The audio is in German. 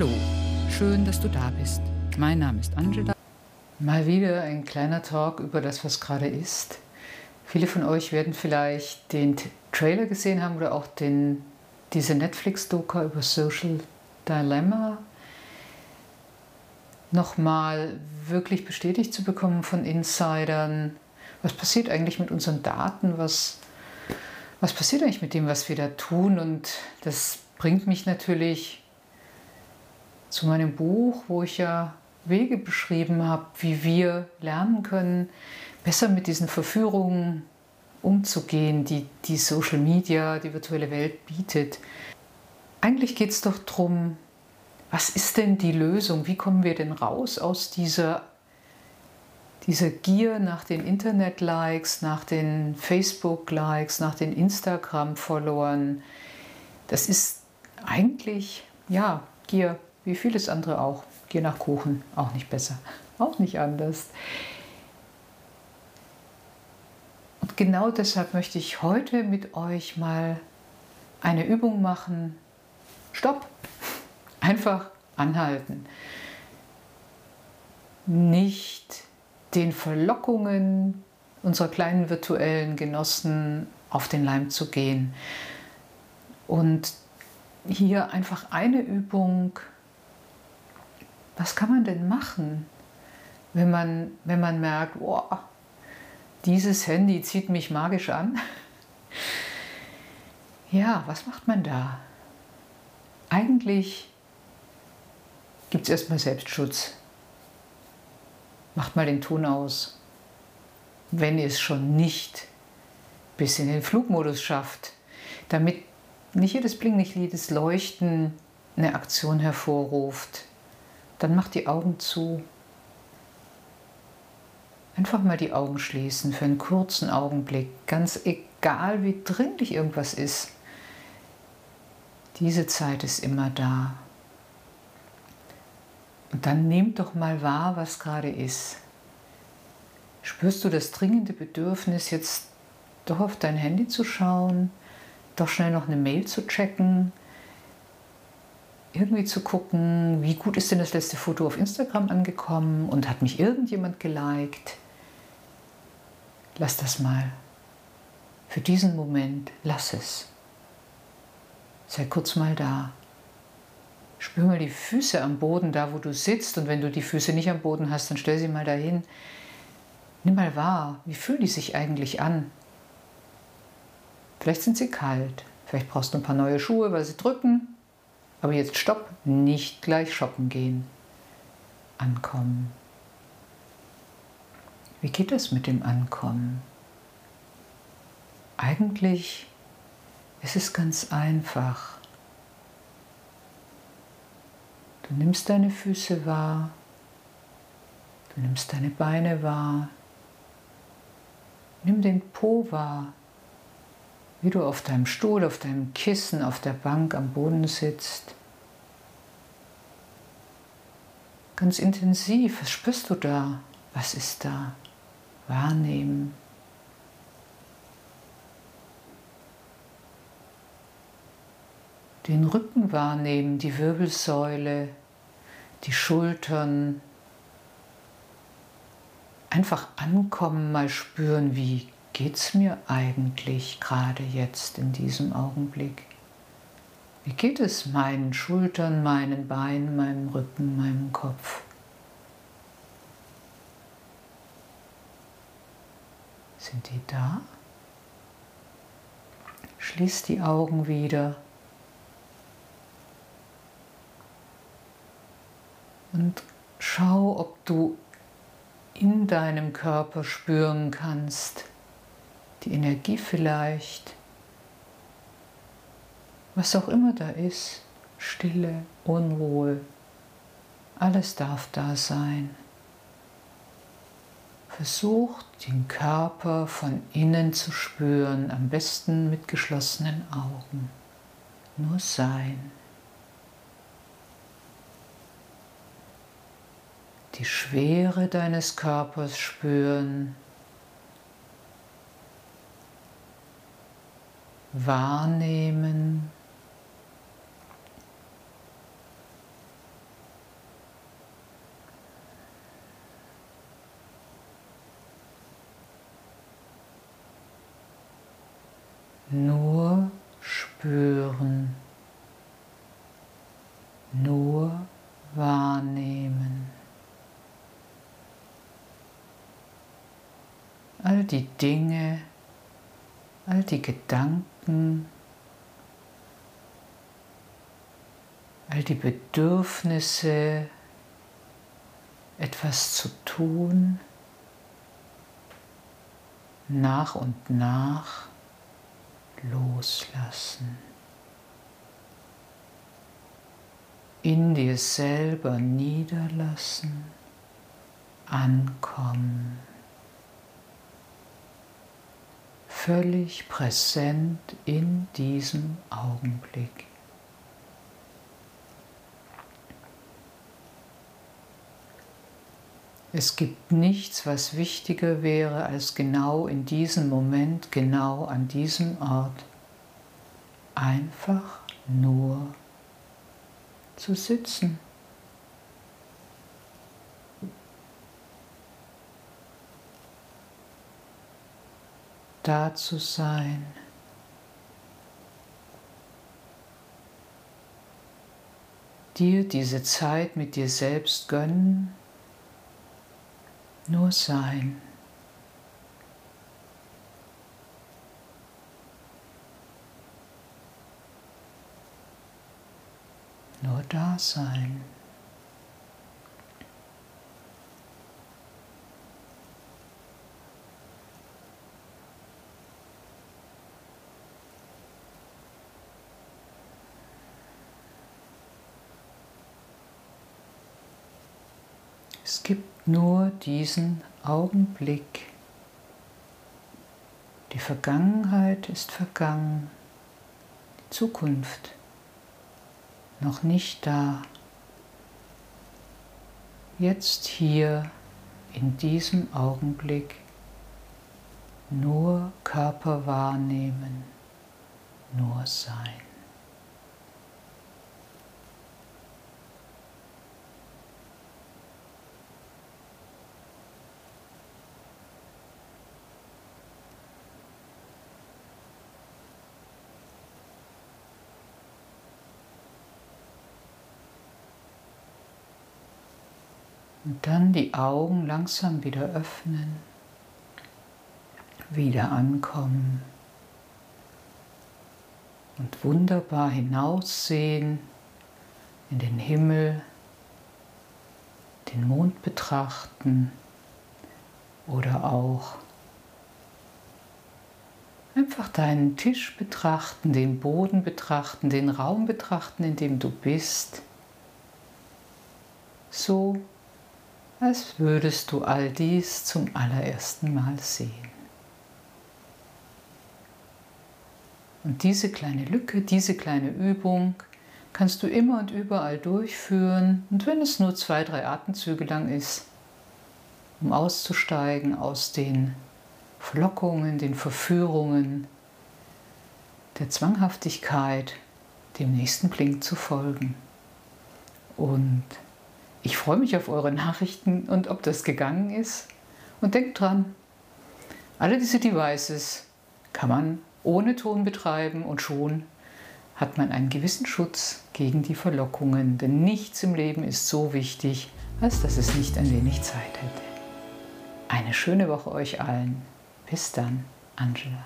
Hallo, schön, dass du da bist. Mein Name ist Angela. Mal wieder ein kleiner Talk über das, was gerade ist. Viele von euch werden vielleicht den Trailer gesehen haben oder auch den, diese Netflix-Doka über Social Dilemma nochmal wirklich bestätigt zu bekommen von Insidern. Was passiert eigentlich mit unseren Daten? Was, was passiert eigentlich mit dem, was wir da tun? Und das bringt mich natürlich zu meinem Buch, wo ich ja Wege beschrieben habe, wie wir lernen können, besser mit diesen Verführungen umzugehen, die die Social Media, die virtuelle Welt bietet. Eigentlich geht es doch darum, was ist denn die Lösung? Wie kommen wir denn raus aus dieser, dieser Gier nach den Internet-Likes, nach den Facebook-Likes, nach den Instagram-Followern? Das ist eigentlich, ja, Gier, wie vieles andere auch. Gier nach Kuchen, auch nicht besser, auch nicht anders. Und genau deshalb möchte ich heute mit euch mal eine Übung machen. Stopp! Einfach anhalten. Nicht den Verlockungen unserer kleinen virtuellen Genossen auf den Leim zu gehen. Und hier einfach eine Übung. Was kann man denn machen, wenn man, wenn man merkt, oh, dieses Handy zieht mich magisch an? Ja, was macht man da? Eigentlich gibt es erstmal Selbstschutz. Macht mal den Ton aus. Wenn ihr es schon nicht bis in den Flugmodus schafft, damit nicht jedes Blinklicht, das Leuchten eine Aktion hervorruft, dann macht die Augen zu. Einfach mal die Augen schließen für einen kurzen Augenblick, ganz egal wie dringlich irgendwas ist. Diese Zeit ist immer da. Und dann nehmt doch mal wahr, was gerade ist. Spürst du das dringende Bedürfnis, jetzt doch auf dein Handy zu schauen, doch schnell noch eine Mail zu checken, irgendwie zu gucken, wie gut ist denn das letzte Foto auf Instagram angekommen und hat mich irgendjemand geliked? Lass das mal. Für diesen Moment lass es. Sei kurz mal da. Spür mal die Füße am Boden, da wo du sitzt. Und wenn du die Füße nicht am Boden hast, dann stell sie mal dahin. Nimm mal wahr, wie fühlen die sich eigentlich an? Vielleicht sind sie kalt. Vielleicht brauchst du ein paar neue Schuhe, weil sie drücken. Aber jetzt stopp, nicht gleich shoppen gehen. Ankommen. Wie geht es mit dem Ankommen? Eigentlich ist es ganz einfach. Du nimmst deine Füße wahr, du nimmst deine Beine wahr, nimm den Po wahr, wie du auf deinem Stuhl, auf deinem Kissen, auf der Bank am Boden sitzt. Ganz intensiv, was spürst du da? Was ist da? Wahrnehmen. den Rücken wahrnehmen, die Wirbelsäule, die Schultern. Einfach ankommen, mal spüren, wie geht es mir eigentlich gerade jetzt in diesem Augenblick? Wie geht es meinen Schultern, meinen Beinen, meinem Rücken, meinem Kopf? Sind die da? Schließ die Augen wieder. Und schau, ob du in deinem Körper spüren kannst, die Energie vielleicht, was auch immer da ist, Stille, Unruhe, alles darf da sein. Versuch den Körper von innen zu spüren, am besten mit geschlossenen Augen. Nur sein. die Schwere deines Körpers spüren, wahrnehmen. Nur spüren, nur wahrnehmen. All die Dinge, all die Gedanken, all die Bedürfnisse, etwas zu tun, nach und nach loslassen. In dir selber niederlassen, ankommen. Völlig präsent in diesem Augenblick. Es gibt nichts, was wichtiger wäre, als genau in diesem Moment, genau an diesem Ort, einfach nur zu sitzen. Da zu sein. Dir diese Zeit mit dir selbst gönnen nur sein. Nur da sein. Es gibt nur diesen Augenblick. Die Vergangenheit ist vergangen, die Zukunft noch nicht da. Jetzt hier in diesem Augenblick nur Körper wahrnehmen, nur sein. Und dann die Augen langsam wieder öffnen, wieder ankommen und wunderbar hinaussehen in den Himmel, den Mond betrachten oder auch einfach deinen Tisch betrachten, den Boden betrachten, den Raum betrachten, in dem du bist. So als würdest du all dies zum allerersten Mal sehen. Und diese kleine Lücke, diese kleine Übung kannst du immer und überall durchführen. Und wenn es nur zwei, drei Atemzüge lang ist, um auszusteigen aus den Verlockungen, den Verführungen, der Zwanghaftigkeit, dem nächsten Blink zu folgen. Und ich freue mich auf eure Nachrichten und ob das gegangen ist. Und denkt dran, alle diese Devices kann man ohne Ton betreiben und schon hat man einen gewissen Schutz gegen die Verlockungen, denn nichts im Leben ist so wichtig, als dass es nicht ein wenig Zeit hätte. Eine schöne Woche euch allen. Bis dann, Angela.